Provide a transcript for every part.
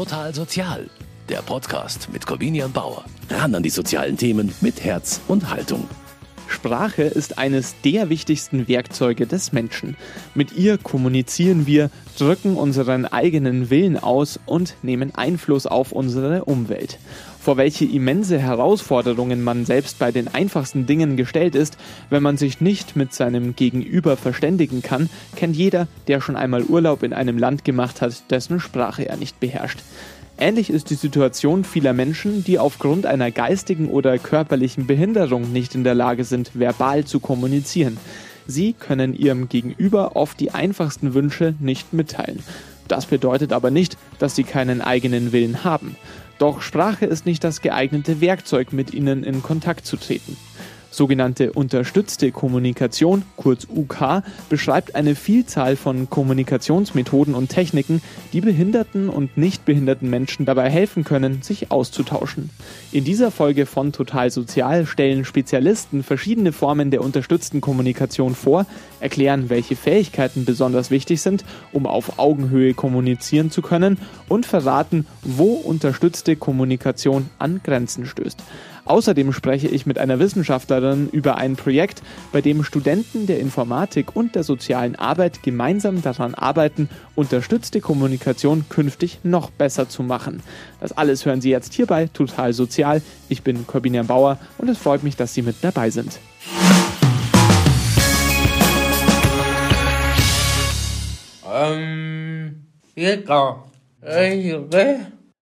Total Sozial, der Podcast mit Corvinian Bauer. Ran an die sozialen Themen mit Herz und Haltung. Sprache ist eines der wichtigsten Werkzeuge des Menschen. Mit ihr kommunizieren wir, drücken unseren eigenen Willen aus und nehmen Einfluss auf unsere Umwelt. Vor welche immense Herausforderungen man selbst bei den einfachsten Dingen gestellt ist, wenn man sich nicht mit seinem Gegenüber verständigen kann, kennt jeder, der schon einmal Urlaub in einem Land gemacht hat, dessen Sprache er nicht beherrscht. Ähnlich ist die Situation vieler Menschen, die aufgrund einer geistigen oder körperlichen Behinderung nicht in der Lage sind, verbal zu kommunizieren. Sie können ihrem Gegenüber oft die einfachsten Wünsche nicht mitteilen. Das bedeutet aber nicht, dass sie keinen eigenen Willen haben. Doch Sprache ist nicht das geeignete Werkzeug, mit ihnen in Kontakt zu treten. Sogenannte unterstützte Kommunikation, kurz UK, beschreibt eine Vielzahl von Kommunikationsmethoden und Techniken, die behinderten und nicht behinderten Menschen dabei helfen können, sich auszutauschen. In dieser Folge von Total Sozial stellen Spezialisten verschiedene Formen der unterstützten Kommunikation vor, erklären, welche Fähigkeiten besonders wichtig sind, um auf Augenhöhe kommunizieren zu können und verraten, wo unterstützte Kommunikation an Grenzen stößt. Außerdem spreche ich mit einer Wissenschaftlerin über ein Projekt, bei dem Studenten der Informatik und der sozialen Arbeit gemeinsam daran arbeiten, unterstützte Kommunikation künftig noch besser zu machen. Das alles hören Sie jetzt hierbei Total Sozial. Ich bin Corbinian Bauer und es freut mich, dass Sie mit dabei sind. Ähm,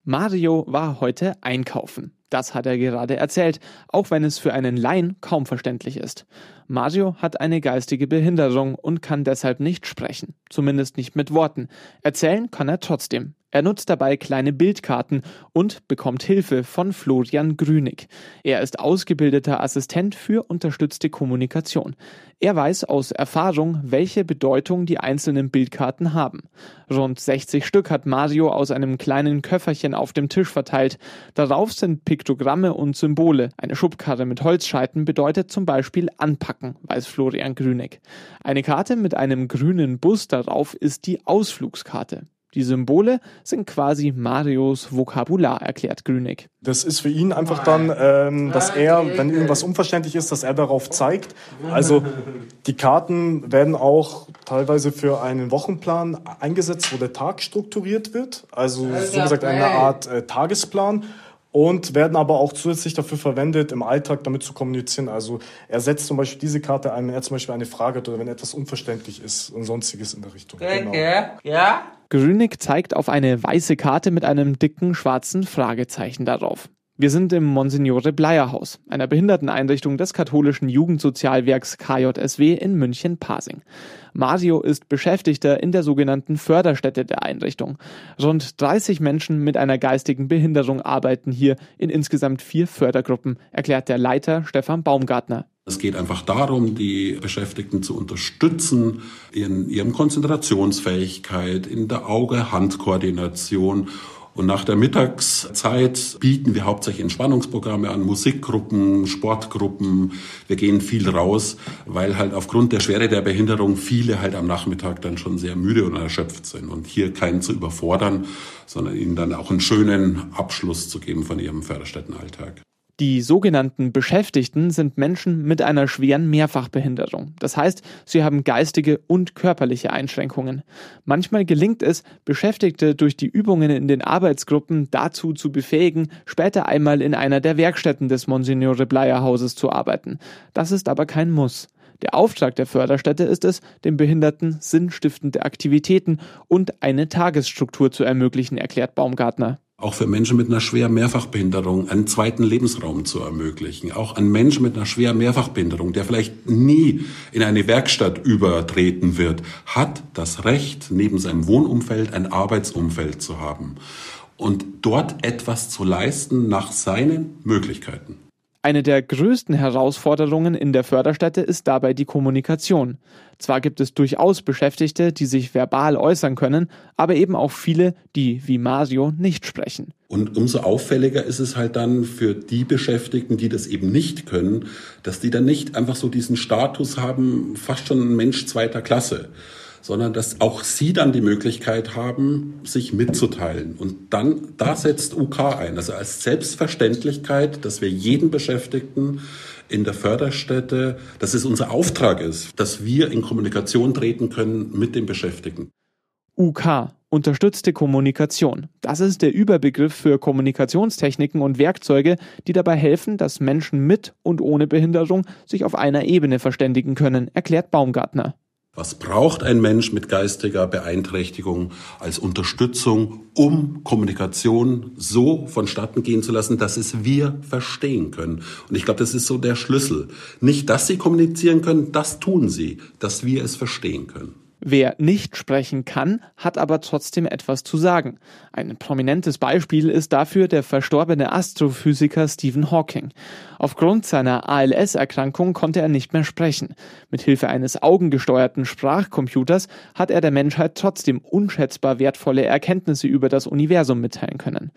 Mario war heute einkaufen. Das hat er gerade erzählt, auch wenn es für einen Laien kaum verständlich ist. Mario hat eine geistige Behinderung und kann deshalb nicht sprechen, zumindest nicht mit Worten. Erzählen kann er trotzdem. Er nutzt dabei kleine Bildkarten und bekommt Hilfe von Florian Grünig. Er ist ausgebildeter Assistent für unterstützte Kommunikation. Er weiß aus Erfahrung, welche Bedeutung die einzelnen Bildkarten haben. Rund 60 Stück hat Mario aus einem kleinen Köfferchen auf dem Tisch verteilt. Darauf sind Piktogramme und Symbole. Eine Schubkarre mit Holzscheiten bedeutet zum Beispiel anpacken, weiß Florian Grünig. Eine Karte mit einem grünen Bus darauf ist die Ausflugskarte. Die Symbole sind quasi Marios Vokabular, erklärt Grünig. Das ist für ihn einfach dann, ähm, dass er, wenn irgendwas unverständlich ist, dass er darauf zeigt. Also die Karten werden auch teilweise für einen Wochenplan eingesetzt, wo der Tag strukturiert wird. Also so gesagt eine Art äh, Tagesplan und werden aber auch zusätzlich dafür verwendet, im Alltag damit zu kommunizieren. Also er setzt zum Beispiel diese Karte ein, wenn er zum Beispiel eine Frage hat oder wenn etwas unverständlich ist und sonstiges in der Richtung. Genau. Ja? Grünig zeigt auf eine weiße Karte mit einem dicken schwarzen Fragezeichen darauf. Wir sind im Monsignore Bleier Haus, einer Behinderteneinrichtung des katholischen Jugendsozialwerks KJSW in München-Pasing. Mario ist Beschäftigter in der sogenannten Förderstätte der Einrichtung. Rund 30 Menschen mit einer geistigen Behinderung arbeiten hier in insgesamt vier Fördergruppen, erklärt der Leiter Stefan Baumgartner. Es geht einfach darum, die Beschäftigten zu unterstützen in ihrem Konzentrationsfähigkeit, in der Auge-Hand-Koordination und nach der Mittagszeit bieten wir hauptsächlich Entspannungsprogramme an, Musikgruppen, Sportgruppen. Wir gehen viel raus, weil halt aufgrund der Schwere der Behinderung viele halt am Nachmittag dann schon sehr müde und erschöpft sind. Und hier keinen zu überfordern, sondern ihnen dann auch einen schönen Abschluss zu geben von ihrem Förderstättenalltag. Die sogenannten Beschäftigten sind Menschen mit einer schweren Mehrfachbehinderung. Das heißt, sie haben geistige und körperliche Einschränkungen. Manchmal gelingt es, Beschäftigte durch die Übungen in den Arbeitsgruppen dazu zu befähigen, später einmal in einer der Werkstätten des Monsignore Bleier Hauses zu arbeiten. Das ist aber kein Muss. Der Auftrag der Förderstätte ist es, den Behinderten sinnstiftende Aktivitäten und eine Tagesstruktur zu ermöglichen, erklärt Baumgartner auch für Menschen mit einer schweren Mehrfachbehinderung einen zweiten Lebensraum zu ermöglichen. Auch ein Mensch mit einer schweren Mehrfachbehinderung, der vielleicht nie in eine Werkstatt übertreten wird, hat das Recht, neben seinem Wohnumfeld ein Arbeitsumfeld zu haben und dort etwas zu leisten nach seinen Möglichkeiten. Eine der größten Herausforderungen in der Förderstätte ist dabei die Kommunikation. Zwar gibt es durchaus Beschäftigte, die sich verbal äußern können, aber eben auch viele, die wie Mario nicht sprechen. Und umso auffälliger ist es halt dann für die Beschäftigten, die das eben nicht können, dass die dann nicht einfach so diesen Status haben, fast schon ein Mensch zweiter Klasse, sondern dass auch sie dann die Möglichkeit haben, sich mitzuteilen. Und dann, da setzt UK ein, also als Selbstverständlichkeit, dass wir jeden Beschäftigten in der Förderstätte, dass es unser Auftrag ist, dass wir in Kommunikation treten können mit den Beschäftigten. UK, unterstützte Kommunikation. Das ist der Überbegriff für Kommunikationstechniken und Werkzeuge, die dabei helfen, dass Menschen mit und ohne Behinderung sich auf einer Ebene verständigen können, erklärt Baumgartner. Was braucht ein Mensch mit geistiger Beeinträchtigung als Unterstützung, um Kommunikation so vonstatten gehen zu lassen, dass es wir verstehen können? Und ich glaube, das ist so der Schlüssel. Nicht, dass sie kommunizieren können, das tun sie, dass wir es verstehen können. Wer nicht sprechen kann, hat aber trotzdem etwas zu sagen. Ein prominentes Beispiel ist dafür der verstorbene Astrophysiker Stephen Hawking. Aufgrund seiner ALS-Erkrankung konnte er nicht mehr sprechen. Mit Hilfe eines augengesteuerten Sprachcomputers hat er der Menschheit trotzdem unschätzbar wertvolle Erkenntnisse über das Universum mitteilen können.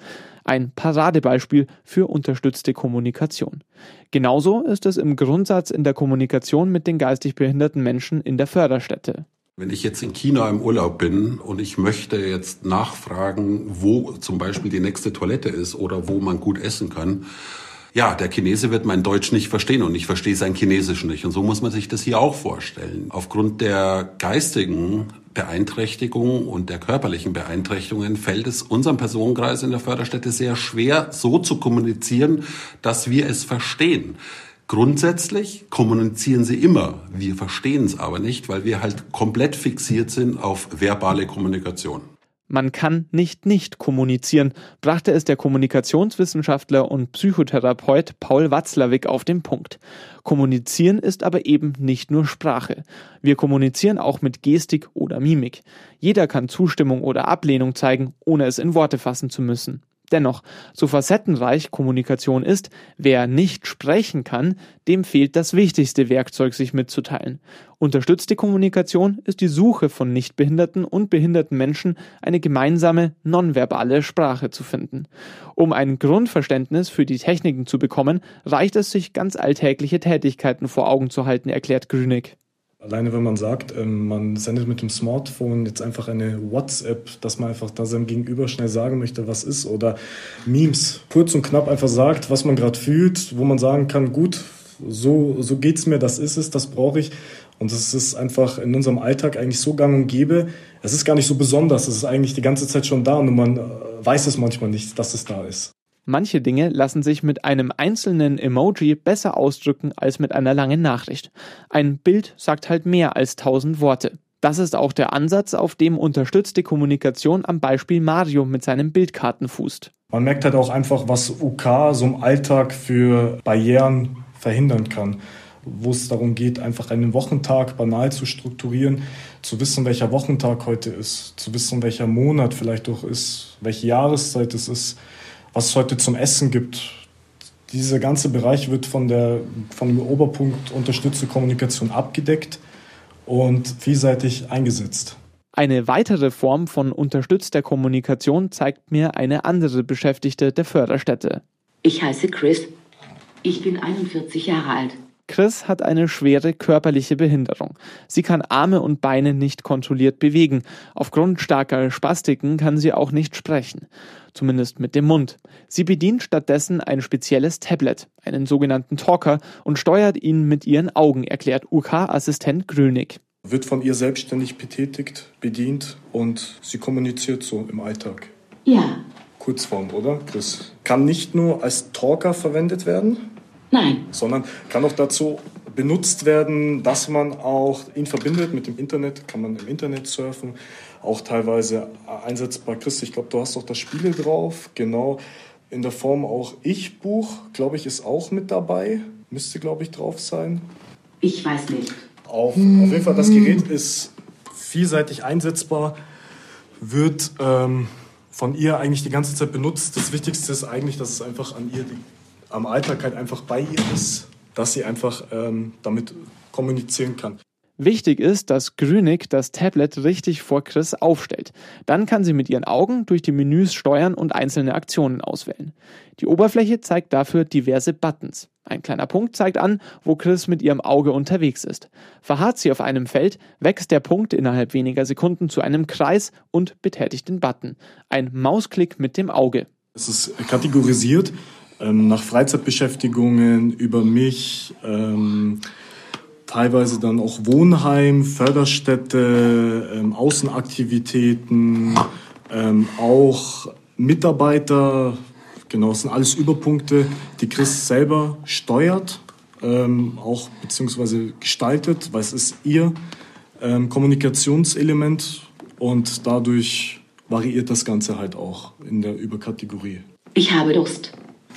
Ein Paradebeispiel für unterstützte Kommunikation. Genauso ist es im Grundsatz in der Kommunikation mit den geistig behinderten Menschen in der Förderstätte. Wenn ich jetzt in China im Urlaub bin und ich möchte jetzt nachfragen, wo zum Beispiel die nächste Toilette ist oder wo man gut essen kann, ja, der Chinese wird mein Deutsch nicht verstehen und ich verstehe sein Chinesisch nicht. Und so muss man sich das hier auch vorstellen. Aufgrund der geistigen Beeinträchtigung und der körperlichen Beeinträchtigungen fällt es unserem Personenkreis in der Förderstätte sehr schwer, so zu kommunizieren, dass wir es verstehen. Grundsätzlich kommunizieren sie immer. Wir verstehen es aber nicht, weil wir halt komplett fixiert sind auf verbale Kommunikation. Man kann nicht nicht kommunizieren, brachte es der Kommunikationswissenschaftler und Psychotherapeut Paul Watzlawick auf den Punkt. Kommunizieren ist aber eben nicht nur Sprache. Wir kommunizieren auch mit Gestik oder Mimik. Jeder kann Zustimmung oder Ablehnung zeigen, ohne es in Worte fassen zu müssen. Dennoch, so facettenreich Kommunikation ist, wer nicht sprechen kann, dem fehlt das wichtigste Werkzeug, sich mitzuteilen. Unterstützte Kommunikation ist die Suche von nichtbehinderten und behinderten Menschen, eine gemeinsame nonverbale Sprache zu finden. Um ein Grundverständnis für die Techniken zu bekommen, reicht es sich ganz alltägliche Tätigkeiten vor Augen zu halten, erklärt Grünig. Alleine wenn man sagt, ähm, man sendet mit dem Smartphone jetzt einfach eine WhatsApp, dass man einfach da seinem Gegenüber schnell sagen möchte, was ist, oder Memes, kurz und knapp einfach sagt, was man gerade fühlt, wo man sagen kann, gut, so, so geht's mir, das ist es, das brauche ich. Und das ist einfach in unserem Alltag eigentlich so gang und gäbe. Es ist gar nicht so besonders, es ist eigentlich die ganze Zeit schon da und man äh, weiß es manchmal nicht, dass es da ist. Manche Dinge lassen sich mit einem einzelnen Emoji besser ausdrücken als mit einer langen Nachricht. Ein Bild sagt halt mehr als tausend Worte. Das ist auch der Ansatz, auf dem unterstützte Kommunikation am Beispiel Mario mit seinen Bildkarten fußt. Man merkt halt auch einfach, was UK so im Alltag für Barrieren verhindern kann. Wo es darum geht, einfach einen Wochentag banal zu strukturieren, zu wissen, welcher Wochentag heute ist, zu wissen, welcher Monat vielleicht auch ist, welche Jahreszeit es ist was es heute zum Essen gibt. Dieser ganze Bereich wird von der, vom Oberpunkt unterstützte Kommunikation abgedeckt und vielseitig eingesetzt. Eine weitere Form von unterstützter Kommunikation zeigt mir eine andere Beschäftigte der Förderstätte. Ich heiße Chris. Ich bin 41 Jahre alt. Chris hat eine schwere körperliche Behinderung. Sie kann Arme und Beine nicht kontrolliert bewegen. Aufgrund starker Spastiken kann sie auch nicht sprechen. Zumindest mit dem Mund. Sie bedient stattdessen ein spezielles Tablet, einen sogenannten Talker, und steuert ihn mit ihren Augen, erklärt UK-Assistent Grönig. Wird von ihr selbstständig betätigt, bedient und sie kommuniziert so im Alltag. Ja. Kurzform, oder, Chris? Kann nicht nur als Talker verwendet werden, Nein. Sondern kann auch dazu benutzt werden, dass man auch ihn verbindet mit dem Internet, kann man im Internet surfen, auch teilweise einsetzbar. Chris, ich glaube, du hast auch das Spiele drauf, genau. In der Form auch Ich-Buch, glaube ich, ist auch mit dabei. Müsste, glaube ich, drauf sein. Ich weiß nicht. Auf, auf jeden Fall, das Gerät ist vielseitig einsetzbar, wird ähm, von ihr eigentlich die ganze Zeit benutzt. Das Wichtigste ist eigentlich, dass es einfach an ihr die am Alltag halt einfach bei ihr ist, dass sie einfach ähm, damit kommunizieren kann. Wichtig ist, dass Grünig das Tablet richtig vor Chris aufstellt. Dann kann sie mit ihren Augen durch die Menüs steuern und einzelne Aktionen auswählen. Die Oberfläche zeigt dafür diverse Buttons. Ein kleiner Punkt zeigt an, wo Chris mit ihrem Auge unterwegs ist. Verharrt sie auf einem Feld, wächst der Punkt innerhalb weniger Sekunden zu einem Kreis und betätigt den Button. Ein Mausklick mit dem Auge. Es ist kategorisiert ähm, nach Freizeitbeschäftigungen, über mich, ähm, teilweise dann auch Wohnheim, Förderstätte, ähm, Außenaktivitäten, ähm, auch Mitarbeiter, genau, das sind alles Überpunkte, die Chris selber steuert, ähm, auch beziehungsweise gestaltet, weil es ist ihr ähm, Kommunikationselement und dadurch variiert das Ganze halt auch in der Überkategorie. Ich habe Durst.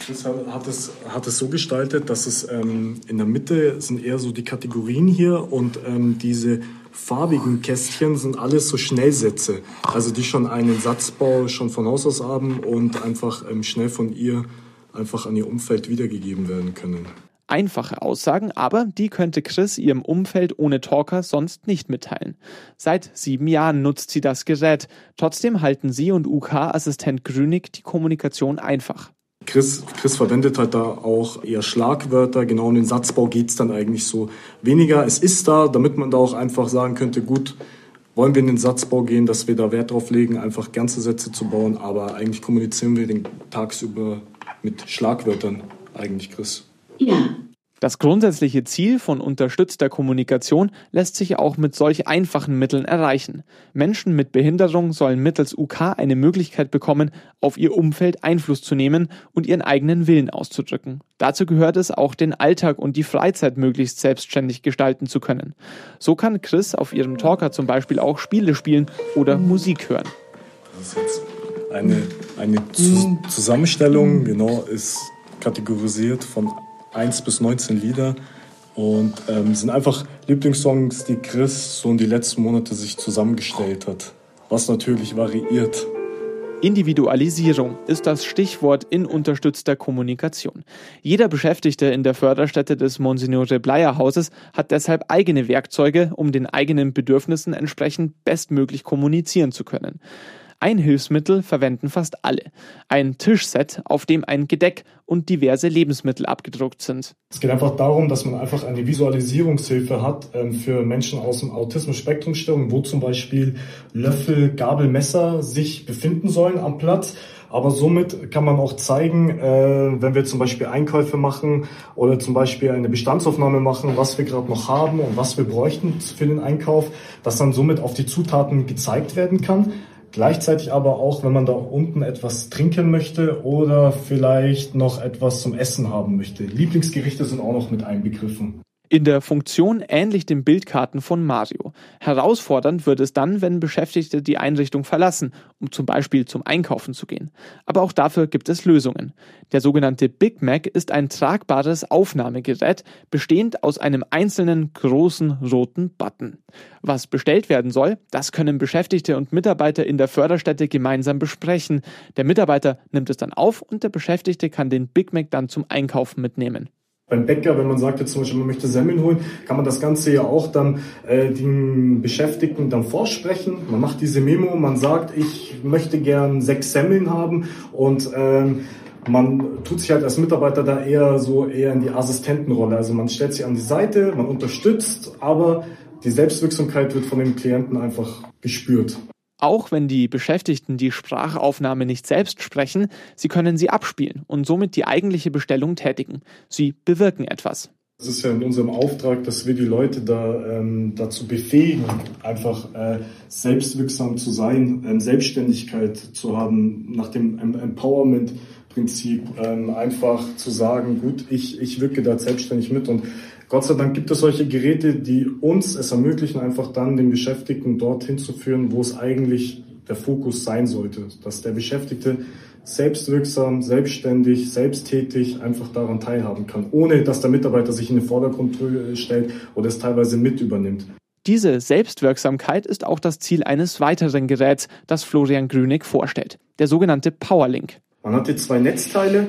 Das hat es, hat es so gestaltet, dass es ähm, in der Mitte sind eher so die Kategorien hier und ähm, diese farbigen Kästchen sind alles so Schnellsätze, also die schon einen Satzbau schon von Haus aus haben und einfach ähm, schnell von ihr einfach an ihr Umfeld wiedergegeben werden können. Einfache Aussagen, aber die könnte Chris ihrem Umfeld ohne Talker sonst nicht mitteilen. Seit sieben Jahren nutzt sie das Gerät. Trotzdem halten sie und UK-Assistent Grünig die Kommunikation einfach. Chris, Chris verwendet halt da auch eher Schlagwörter. Genau um den Satzbau geht es dann eigentlich so weniger. Es ist da, damit man da auch einfach sagen könnte, gut, wollen wir in den Satzbau gehen, dass wir da Wert drauf legen, einfach ganze Sätze zu bauen. Aber eigentlich kommunizieren wir den tagsüber mit Schlagwörtern eigentlich, Chris. Ja. Das grundsätzliche Ziel von unterstützter Kommunikation lässt sich auch mit solch einfachen Mitteln erreichen. Menschen mit Behinderung sollen mittels UK eine Möglichkeit bekommen, auf ihr Umfeld Einfluss zu nehmen und ihren eigenen Willen auszudrücken. Dazu gehört es auch, den Alltag und die Freizeit möglichst selbstständig gestalten zu können. So kann Chris auf ihrem Talker zum Beispiel auch Spiele spielen oder Musik hören. Das ist jetzt eine, eine Zusammenstellung, genau, ist kategorisiert von 1 bis 19 Lieder und ähm, sind einfach Lieblingssongs, die Chris so in die letzten Monate sich zusammengestellt hat, was natürlich variiert. Individualisierung ist das Stichwort in unterstützter Kommunikation. Jeder Beschäftigte in der Förderstätte des Monsignore Bleier Hauses hat deshalb eigene Werkzeuge, um den eigenen Bedürfnissen entsprechend bestmöglich kommunizieren zu können. Ein Hilfsmittel verwenden fast alle. Ein Tischset, auf dem ein Gedeck und diverse Lebensmittel abgedruckt sind. Es geht einfach darum, dass man einfach eine Visualisierungshilfe hat ähm, für Menschen aus dem Autismus-Spektrum-Störung, wo zum Beispiel Löffel, Gabel, Messer sich befinden sollen am Platz. Aber somit kann man auch zeigen, äh, wenn wir zum Beispiel Einkäufe machen oder zum Beispiel eine Bestandsaufnahme machen, was wir gerade noch haben und was wir bräuchten für den Einkauf, dass dann somit auf die Zutaten gezeigt werden kann. Gleichzeitig aber auch, wenn man da unten etwas trinken möchte oder vielleicht noch etwas zum Essen haben möchte. Lieblingsgerichte sind auch noch mit einbegriffen in der Funktion ähnlich den Bildkarten von Mario. Herausfordernd wird es dann, wenn Beschäftigte die Einrichtung verlassen, um zum Beispiel zum Einkaufen zu gehen. Aber auch dafür gibt es Lösungen. Der sogenannte Big Mac ist ein tragbares Aufnahmegerät, bestehend aus einem einzelnen großen roten Button. Was bestellt werden soll, das können Beschäftigte und Mitarbeiter in der Förderstätte gemeinsam besprechen. Der Mitarbeiter nimmt es dann auf und der Beschäftigte kann den Big Mac dann zum Einkaufen mitnehmen. Beim Bäcker, wenn man sagt jetzt zum Beispiel, man möchte Semmeln holen, kann man das Ganze ja auch dann äh, den Beschäftigten dann vorsprechen. Man macht diese Memo, man sagt, ich möchte gern sechs Semmeln haben und ähm, man tut sich halt als Mitarbeiter da eher so eher in die Assistentenrolle. Also man stellt sich an die Seite, man unterstützt, aber die Selbstwirksamkeit wird von dem Klienten einfach gespürt. Auch wenn die Beschäftigten die Sprachaufnahme nicht selbst sprechen, sie können sie abspielen und somit die eigentliche Bestellung tätigen. Sie bewirken etwas. Es ist ja in unserem Auftrag, dass wir die Leute da ähm, dazu befähigen, einfach äh, selbstwirksam zu sein, ähm, Selbstständigkeit zu haben, nach dem Empowerment-Prinzip ähm, einfach zu sagen, gut, ich, ich wirke da selbstständig mit und Gott sei Dank gibt es solche Geräte, die uns es ermöglichen, einfach dann den Beschäftigten dorthin zu führen, wo es eigentlich der Fokus sein sollte. Dass der Beschäftigte selbstwirksam, selbstständig, selbsttätig einfach daran teilhaben kann, ohne dass der Mitarbeiter sich in den Vordergrund stellt oder es teilweise mit übernimmt. Diese Selbstwirksamkeit ist auch das Ziel eines weiteren Geräts, das Florian Grünig vorstellt, der sogenannte Powerlink. Man hat jetzt zwei Netzteile,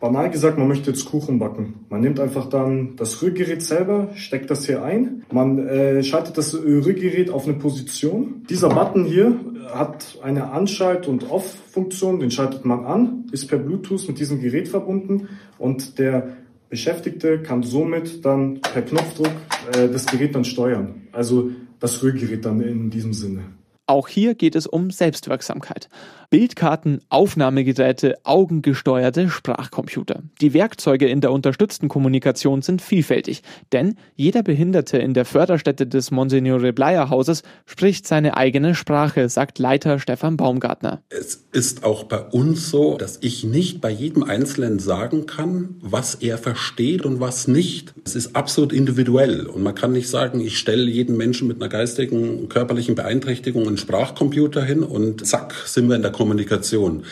Banal gesagt, man möchte jetzt Kuchen backen. Man nimmt einfach dann das Rührgerät selber, steckt das hier ein. Man äh, schaltet das Rührgerät auf eine Position. Dieser Button hier hat eine Anschalt- und Off-Funktion. Den schaltet man an, ist per Bluetooth mit diesem Gerät verbunden und der Beschäftigte kann somit dann per Knopfdruck äh, das Gerät dann steuern. Also das Rührgerät dann in diesem Sinne. Auch hier geht es um Selbstwirksamkeit. Bildkarten, Aufnahmegeräte, augengesteuerte Sprachcomputer. Die Werkzeuge in der unterstützten Kommunikation sind vielfältig, denn jeder Behinderte in der Förderstätte des Monsignore Bleier Hauses spricht seine eigene Sprache, sagt Leiter Stefan Baumgartner. Es ist auch bei uns so, dass ich nicht bei jedem Einzelnen sagen kann, was er versteht und was nicht. Es ist absolut individuell und man kann nicht sagen, ich stelle jeden Menschen mit einer geistigen, körperlichen Beeinträchtigung einen Sprachcomputer hin und zack, sind wir in der Kommunikation.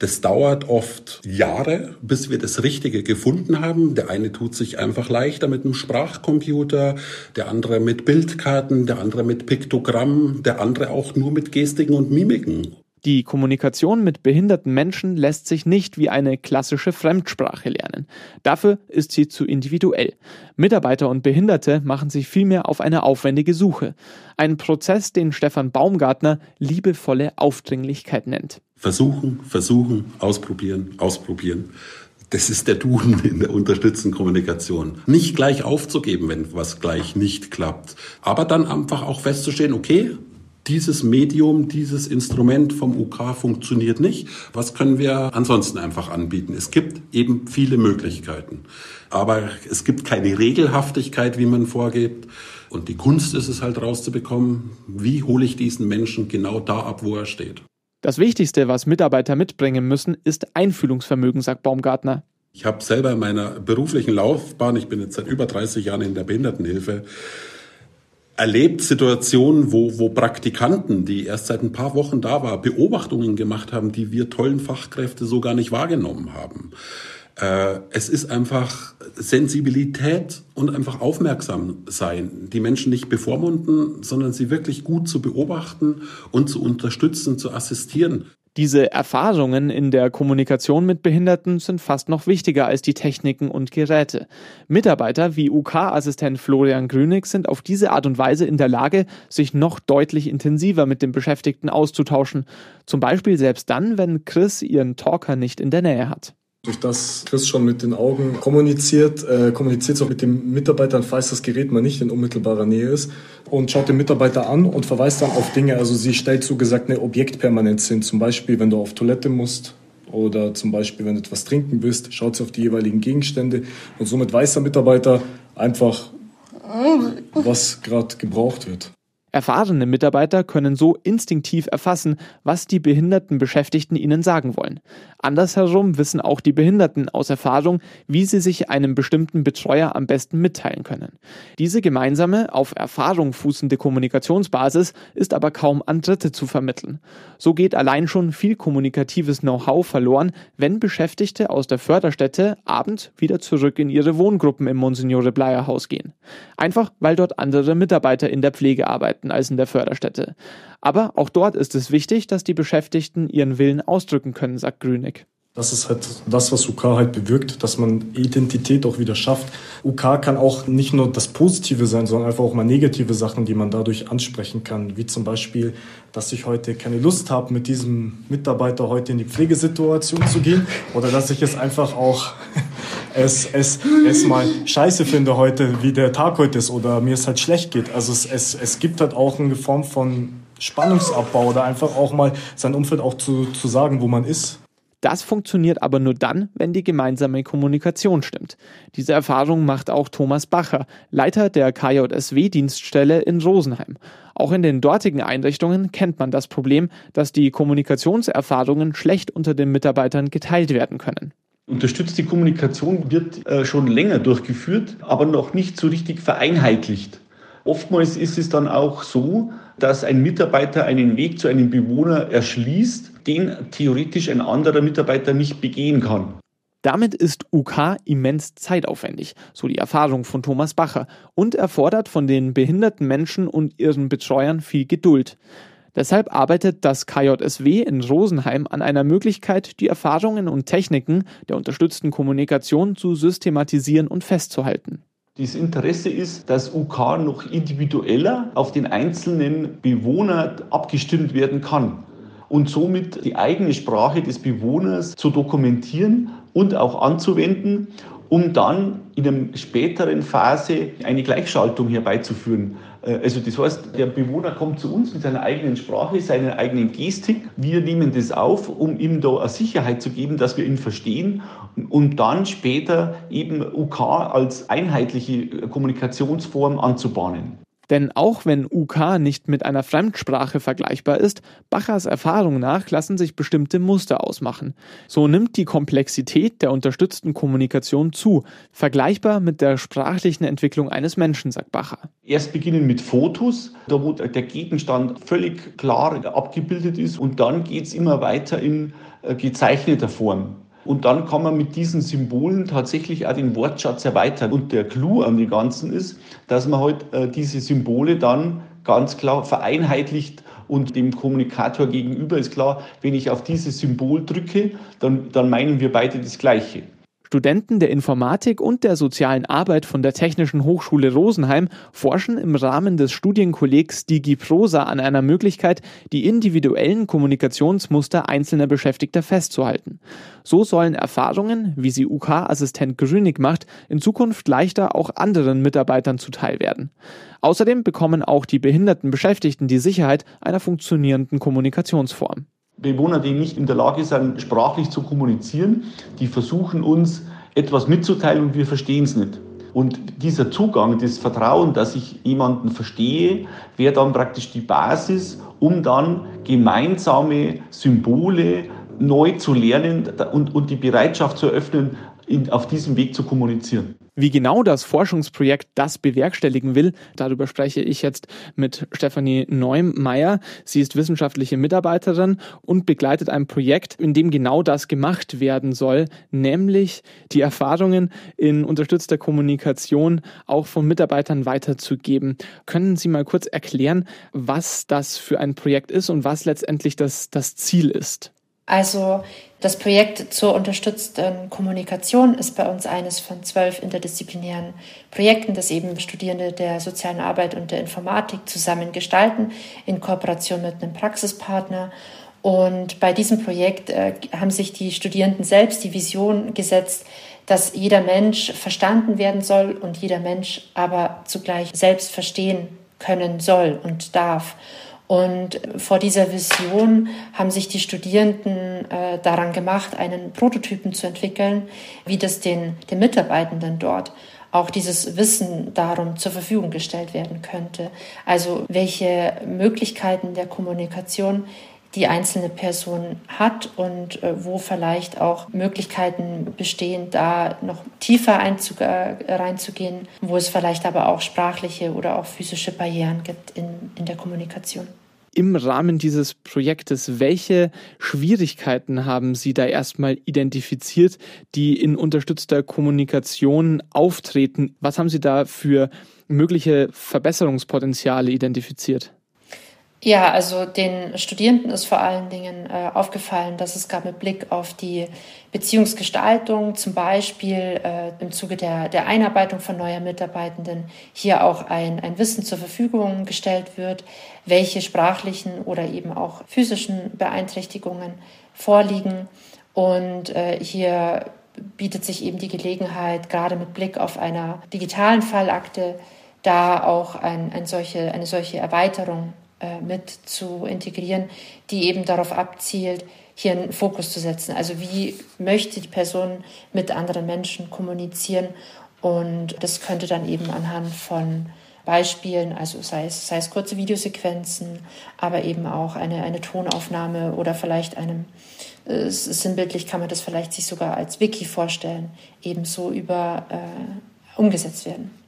Das dauert oft Jahre, bis wir das Richtige gefunden haben. Der eine tut sich einfach leichter mit einem Sprachcomputer, der andere mit Bildkarten, der andere mit Piktogramm, der andere auch nur mit Gestiken und Mimiken. Die Kommunikation mit behinderten Menschen lässt sich nicht wie eine klassische Fremdsprache lernen. Dafür ist sie zu individuell. Mitarbeiter und Behinderte machen sich vielmehr auf eine aufwendige Suche. Ein Prozess, den Stefan Baumgartner liebevolle Aufdringlichkeit nennt. Versuchen, versuchen, ausprobieren, ausprobieren. Das ist der Duden in der unterstützenden Kommunikation. Nicht gleich aufzugeben, wenn was gleich nicht klappt. Aber dann einfach auch festzustellen, okay, dieses Medium, dieses Instrument vom UK funktioniert nicht. Was können wir ansonsten einfach anbieten? Es gibt eben viele Möglichkeiten. Aber es gibt keine Regelhaftigkeit, wie man vorgeht. Und die Kunst ist es halt rauszubekommen, wie hole ich diesen Menschen genau da ab, wo er steht. Das Wichtigste, was Mitarbeiter mitbringen müssen, ist Einfühlungsvermögen, sagt Baumgartner. Ich habe selber in meiner beruflichen Laufbahn, ich bin jetzt seit über 30 Jahren in der Behindertenhilfe, erlebt Situationen, wo, wo Praktikanten, die erst seit ein paar Wochen da waren, Beobachtungen gemacht haben, die wir tollen Fachkräfte so gar nicht wahrgenommen haben. Äh, es ist einfach Sensibilität und einfach aufmerksam sein. Die Menschen nicht bevormunden, sondern sie wirklich gut zu beobachten und zu unterstützen, zu assistieren. Diese Erfahrungen in der Kommunikation mit Behinderten sind fast noch wichtiger als die Techniken und Geräte. Mitarbeiter wie UK-Assistent Florian Grünig sind auf diese Art und Weise in der Lage, sich noch deutlich intensiver mit den Beschäftigten auszutauschen. Zum Beispiel selbst dann, wenn Chris ihren Talker nicht in der Nähe hat. Durch das Chris schon mit den Augen kommuniziert, äh, kommuniziert es auch mit dem Mitarbeiter, falls das Gerät mal nicht in unmittelbarer Nähe ist und schaut den Mitarbeiter an und verweist dann auf Dinge. Also sie stellt so gesagt eine Objektpermanenz hin. Zum Beispiel, wenn du auf Toilette musst oder zum Beispiel, wenn du etwas trinken willst, schaut sie auf die jeweiligen Gegenstände und somit weiß der Mitarbeiter einfach, was gerade gebraucht wird. Erfahrene Mitarbeiter können so instinktiv erfassen, was die behinderten Beschäftigten ihnen sagen wollen. Andersherum wissen auch die Behinderten aus Erfahrung, wie sie sich einem bestimmten Betreuer am besten mitteilen können. Diese gemeinsame, auf Erfahrung fußende Kommunikationsbasis ist aber kaum an Dritte zu vermitteln. So geht allein schon viel kommunikatives Know-how verloren, wenn Beschäftigte aus der Förderstätte abends wieder zurück in ihre Wohngruppen im Monsignore Bleier Haus gehen. Einfach weil dort andere Mitarbeiter in der Pflege arbeiten. Beschäftigten als in der Förderstätte. Aber auch dort ist es wichtig, dass die Beschäftigten ihren Willen ausdrücken können, sagt Grünig. Das ist halt das, was UK halt bewirkt, dass man Identität auch wieder schafft. UK kann auch nicht nur das Positive sein, sondern einfach auch mal negative Sachen, die man dadurch ansprechen kann. Wie zum Beispiel, dass ich heute keine Lust habe, mit diesem Mitarbeiter heute in die Pflegesituation zu gehen. Oder dass ich es einfach auch es, es, es mal scheiße finde heute, wie der Tag heute ist. Oder mir es halt schlecht geht. Also es, es, es gibt halt auch eine Form von Spannungsabbau oder einfach auch mal sein Umfeld auch zu, zu sagen, wo man ist. Das funktioniert aber nur dann, wenn die gemeinsame Kommunikation stimmt. Diese Erfahrung macht auch Thomas Bacher, Leiter der KJSW-Dienststelle in Rosenheim. Auch in den dortigen Einrichtungen kennt man das Problem, dass die Kommunikationserfahrungen schlecht unter den Mitarbeitern geteilt werden können. Unterstützte Kommunikation wird äh, schon länger durchgeführt, aber noch nicht so richtig vereinheitlicht. Oftmals ist es dann auch so, dass ein Mitarbeiter einen Weg zu einem Bewohner erschließt, den theoretisch ein anderer Mitarbeiter nicht begehen kann. Damit ist UK immens zeitaufwendig, so die Erfahrung von Thomas Bacher, und erfordert von den behinderten Menschen und ihren Betreuern viel Geduld. Deshalb arbeitet das KJSW in Rosenheim an einer Möglichkeit, die Erfahrungen und Techniken der unterstützten Kommunikation zu systematisieren und festzuhalten. Das Interesse ist, dass UK noch individueller auf den einzelnen Bewohner abgestimmt werden kann und somit die eigene Sprache des Bewohners zu dokumentieren und auch anzuwenden, um dann in einer späteren Phase eine Gleichschaltung herbeizuführen. Äh, also das heißt, der Bewohner kommt zu uns mit seiner eigenen Sprache, seiner eigenen Gestik. Wir nehmen das auf, um ihm da eine Sicherheit zu geben, dass wir ihn verstehen und dann später eben UK als einheitliche Kommunikationsform anzubahnen. Denn auch wenn UK nicht mit einer Fremdsprache vergleichbar ist, Bachers Erfahrung nach lassen sich bestimmte Muster ausmachen. So nimmt die Komplexität der unterstützten Kommunikation zu, vergleichbar mit der sprachlichen Entwicklung eines Menschen, sagt Bacher. Erst beginnen mit Fotos, da wo der Gegenstand völlig klar abgebildet ist und dann geht es immer weiter in äh, gezeichneter Form. Und dann kann man mit diesen Symbolen tatsächlich auch den Wortschatz erweitern. Und der Clou an dem Ganzen ist, dass man halt äh, diese Symbole dann ganz klar vereinheitlicht und dem Kommunikator gegenüber ist klar, wenn ich auf dieses Symbol drücke, dann, dann meinen wir beide das Gleiche. Studenten der Informatik und der sozialen Arbeit von der Technischen Hochschule Rosenheim forschen im Rahmen des Studienkollegs DigiProsa an einer Möglichkeit, die individuellen Kommunikationsmuster einzelner Beschäftigter festzuhalten. So sollen Erfahrungen, wie sie UK-Assistent Grünig macht, in Zukunft leichter auch anderen Mitarbeitern zuteil werden. Außerdem bekommen auch die behinderten Beschäftigten die Sicherheit einer funktionierenden Kommunikationsform. Bewohner, die nicht in der Lage sind, sprachlich zu kommunizieren, die versuchen uns etwas mitzuteilen und wir verstehen es nicht. Und dieser Zugang, das Vertrauen, dass ich jemanden verstehe, wäre dann praktisch die Basis, um dann gemeinsame Symbole neu zu lernen und, und die Bereitschaft zu eröffnen, in, auf diesem Weg zu kommunizieren. Wie genau das Forschungsprojekt das bewerkstelligen will, darüber spreche ich jetzt mit Stefanie Neumeier. Sie ist wissenschaftliche Mitarbeiterin und begleitet ein Projekt, in dem genau das gemacht werden soll, nämlich die Erfahrungen in unterstützter Kommunikation auch von Mitarbeitern weiterzugeben. Können Sie mal kurz erklären, was das für ein Projekt ist und was letztendlich das, das Ziel ist? Also das Projekt zur unterstützten Kommunikation ist bei uns eines von zwölf interdisziplinären Projekten, das eben Studierende der sozialen Arbeit und der Informatik zusammen gestalten, in Kooperation mit einem Praxispartner. Und bei diesem Projekt äh, haben sich die Studierenden selbst die Vision gesetzt, dass jeder Mensch verstanden werden soll und jeder Mensch aber zugleich selbst verstehen können soll und darf. Und vor dieser Vision haben sich die Studierenden äh, daran gemacht, einen Prototypen zu entwickeln, wie das den, den Mitarbeitenden dort auch dieses Wissen darum zur Verfügung gestellt werden könnte. Also welche Möglichkeiten der Kommunikation die einzelne Person hat und äh, wo vielleicht auch Möglichkeiten bestehen, da noch tiefer äh, reinzugehen, wo es vielleicht aber auch sprachliche oder auch physische Barrieren gibt in, in der Kommunikation. Im Rahmen dieses Projektes, welche Schwierigkeiten haben Sie da erstmal identifiziert, die in unterstützter Kommunikation auftreten? Was haben Sie da für mögliche Verbesserungspotenziale identifiziert? Ja, also den Studierenden ist vor allen Dingen äh, aufgefallen, dass es gab mit Blick auf die Beziehungsgestaltung, zum Beispiel äh, im Zuge der, der Einarbeitung von neuer Mitarbeitenden, hier auch ein, ein Wissen zur Verfügung gestellt wird, welche sprachlichen oder eben auch physischen Beeinträchtigungen vorliegen. Und äh, hier bietet sich eben die Gelegenheit, gerade mit Blick auf einer digitalen Fallakte, da auch ein, ein solche, eine solche Erweiterung mit zu integrieren, die eben darauf abzielt, hier einen Fokus zu setzen. Also wie möchte die Person mit anderen Menschen kommunizieren? Und das könnte dann eben anhand von Beispielen, also sei es, sei es kurze Videosequenzen, aber eben auch eine, eine Tonaufnahme oder vielleicht einem, äh, sinnbildlich kann man das vielleicht sich sogar als Wiki vorstellen, ebenso über äh, umgesetzt werden.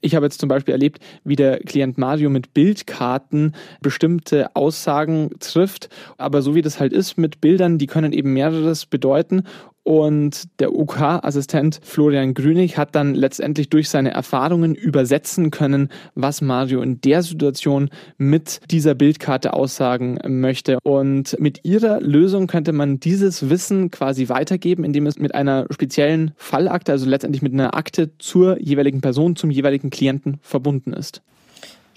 Ich habe jetzt zum Beispiel erlebt, wie der Klient Mario mit Bildkarten bestimmte Aussagen trifft. Aber so wie das halt ist mit Bildern, die können eben mehreres bedeuten. Und der UK-Assistent Florian Grünig hat dann letztendlich durch seine Erfahrungen übersetzen können, was Mario in der Situation mit dieser Bildkarte aussagen möchte. Und mit ihrer Lösung könnte man dieses Wissen quasi weitergeben, indem es mit einer speziellen Fallakte, also letztendlich mit einer Akte zur jeweiligen Person, zum jeweiligen Klienten verbunden ist.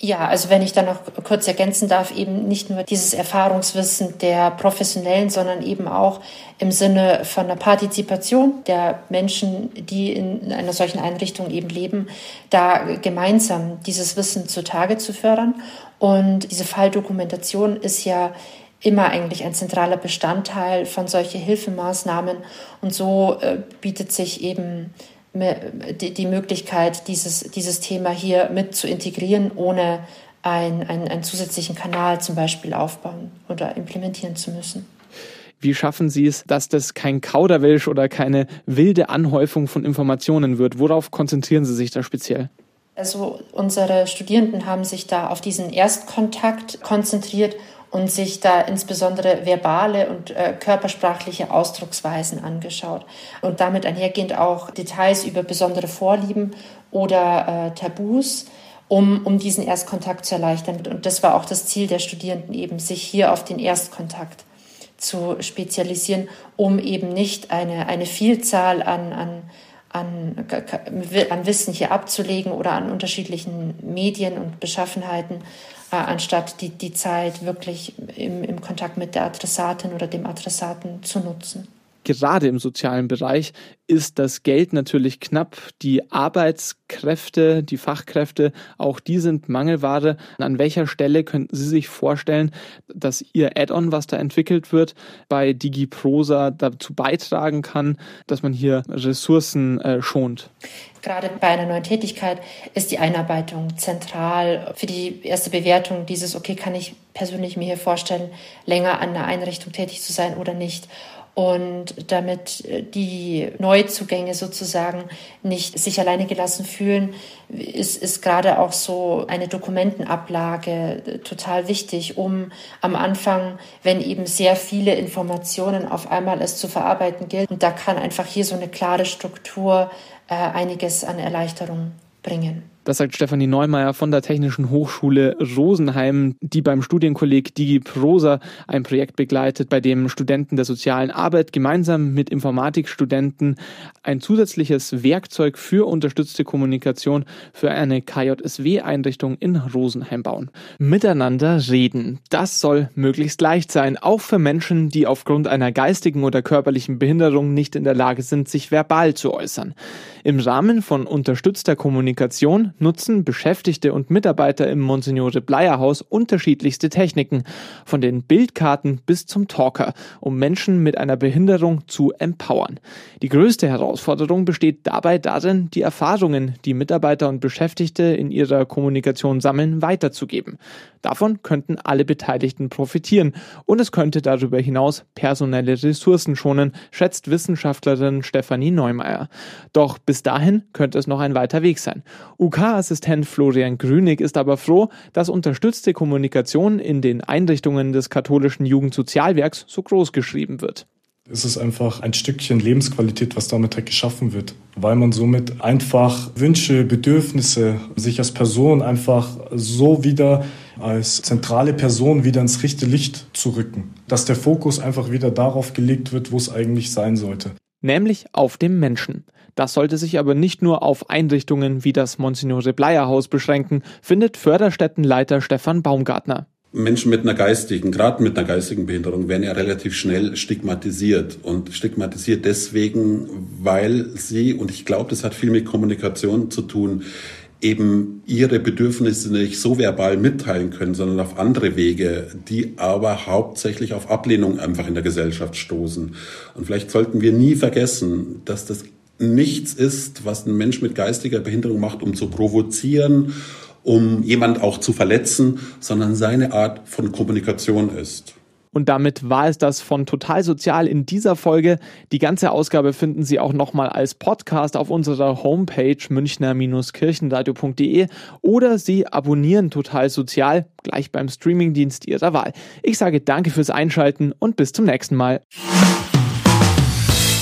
Ja, also wenn ich da noch kurz ergänzen darf, eben nicht nur dieses Erfahrungswissen der Professionellen, sondern eben auch im Sinne von einer Partizipation der Menschen, die in einer solchen Einrichtung eben leben, da gemeinsam dieses Wissen zutage zu fördern. Und diese Falldokumentation ist ja immer eigentlich ein zentraler Bestandteil von solchen Hilfemaßnahmen. Und so äh, bietet sich eben die, die Möglichkeit, dieses, dieses Thema hier mit zu integrieren, ohne ein, ein, einen zusätzlichen Kanal zum Beispiel aufbauen oder implementieren zu müssen. Wie schaffen Sie es, dass das kein Kauderwelsch oder keine wilde Anhäufung von Informationen wird? Worauf konzentrieren Sie sich da speziell? Also unsere Studierenden haben sich da auf diesen Erstkontakt konzentriert und sich da insbesondere verbale und äh, körpersprachliche Ausdrucksweisen angeschaut und damit einhergehend auch Details über besondere Vorlieben oder äh, Tabus, um, um diesen Erstkontakt zu erleichtern. Und das war auch das Ziel der Studierenden eben, sich hier auf den Erstkontakt zu spezialisieren, um eben nicht eine, eine Vielzahl an, an an, an Wissen hier abzulegen oder an unterschiedlichen Medien und Beschaffenheiten, äh, anstatt die, die Zeit wirklich im, im Kontakt mit der Adressatin oder dem Adressaten zu nutzen gerade im sozialen Bereich ist das Geld natürlich knapp. Die Arbeitskräfte, die Fachkräfte, auch die sind Mangelware. An welcher Stelle könnten Sie sich vorstellen, dass Ihr Add-on, was da entwickelt wird, bei DigiProsa dazu beitragen kann, dass man hier Ressourcen äh, schont? Gerade bei einer neuen Tätigkeit ist die Einarbeitung zentral für die erste Bewertung dieses, okay, kann ich persönlich mir hier vorstellen, länger an einer Einrichtung tätig zu sein oder nicht. Und damit äh, die Neuzugänge sozusagen nicht sich alleine gelassen fühlen, ist, ist gerade auch so eine Dokumentenablage äh, total wichtig, um am Anfang, wenn eben sehr viele Informationen auf einmal es zu verarbeiten gilt, und da kann einfach hier so eine klare Struktur äh, einiges an Erleichterung bringen. Das sagt Stefanie Neumeier von der Technischen Hochschule Rosenheim, die beim Studienkolleg DigiProsa ein Projekt begleitet, bei dem Studenten der sozialen Arbeit gemeinsam mit Informatikstudenten ein zusätzliches Werkzeug für unterstützte Kommunikation für eine KJSW-Einrichtung in Rosenheim bauen. Miteinander reden. Das soll möglichst leicht sein, auch für Menschen, die aufgrund einer geistigen oder körperlichen Behinderung nicht in der Lage sind, sich verbal zu äußern. Im Rahmen von unterstützter Kommunikation nutzen Beschäftigte und Mitarbeiter im Monsignore Bleier Haus unterschiedlichste Techniken, von den Bildkarten bis zum Talker, um Menschen mit einer Behinderung zu empowern. Die größte Herausforderung besteht dabei darin, die Erfahrungen, die Mitarbeiter und Beschäftigte in ihrer Kommunikation sammeln, weiterzugeben. Davon könnten alle Beteiligten profitieren und es könnte darüber hinaus personelle Ressourcen schonen, schätzt Wissenschaftlerin Stefanie Neumeier. Doch bis dahin könnte es noch ein weiter Weg sein. UK-Assistent Florian Grünig ist aber froh, dass unterstützte Kommunikation in den Einrichtungen des katholischen Jugendsozialwerks so groß geschrieben wird. Es ist einfach ein Stückchen Lebensqualität, was damit halt geschaffen wird, weil man somit einfach Wünsche, Bedürfnisse sich als Person einfach so wieder als zentrale Person wieder ins rechte Licht zu rücken. Dass der Fokus einfach wieder darauf gelegt wird, wo es eigentlich sein sollte. Nämlich auf dem Menschen. Das sollte sich aber nicht nur auf Einrichtungen wie das Monsignore Bleier Haus beschränken, findet Förderstättenleiter Stefan Baumgartner. Menschen mit einer geistigen, gerade mit einer geistigen Behinderung, werden ja relativ schnell stigmatisiert. Und stigmatisiert deswegen, weil sie, und ich glaube, das hat viel mit Kommunikation zu tun, eben ihre Bedürfnisse nicht so verbal mitteilen können, sondern auf andere Wege, die aber hauptsächlich auf Ablehnung einfach in der Gesellschaft stoßen. Und vielleicht sollten wir nie vergessen, dass das nichts ist, was ein Mensch mit geistiger Behinderung macht, um zu provozieren, um jemand auch zu verletzen, sondern seine Art von Kommunikation ist. Und damit war es das von Total Sozial in dieser Folge. Die ganze Ausgabe finden Sie auch nochmal als Podcast auf unserer Homepage münchner-kirchenradio.de oder Sie abonnieren Total Sozial gleich beim Streamingdienst Ihrer Wahl. Ich sage danke fürs Einschalten und bis zum nächsten Mal.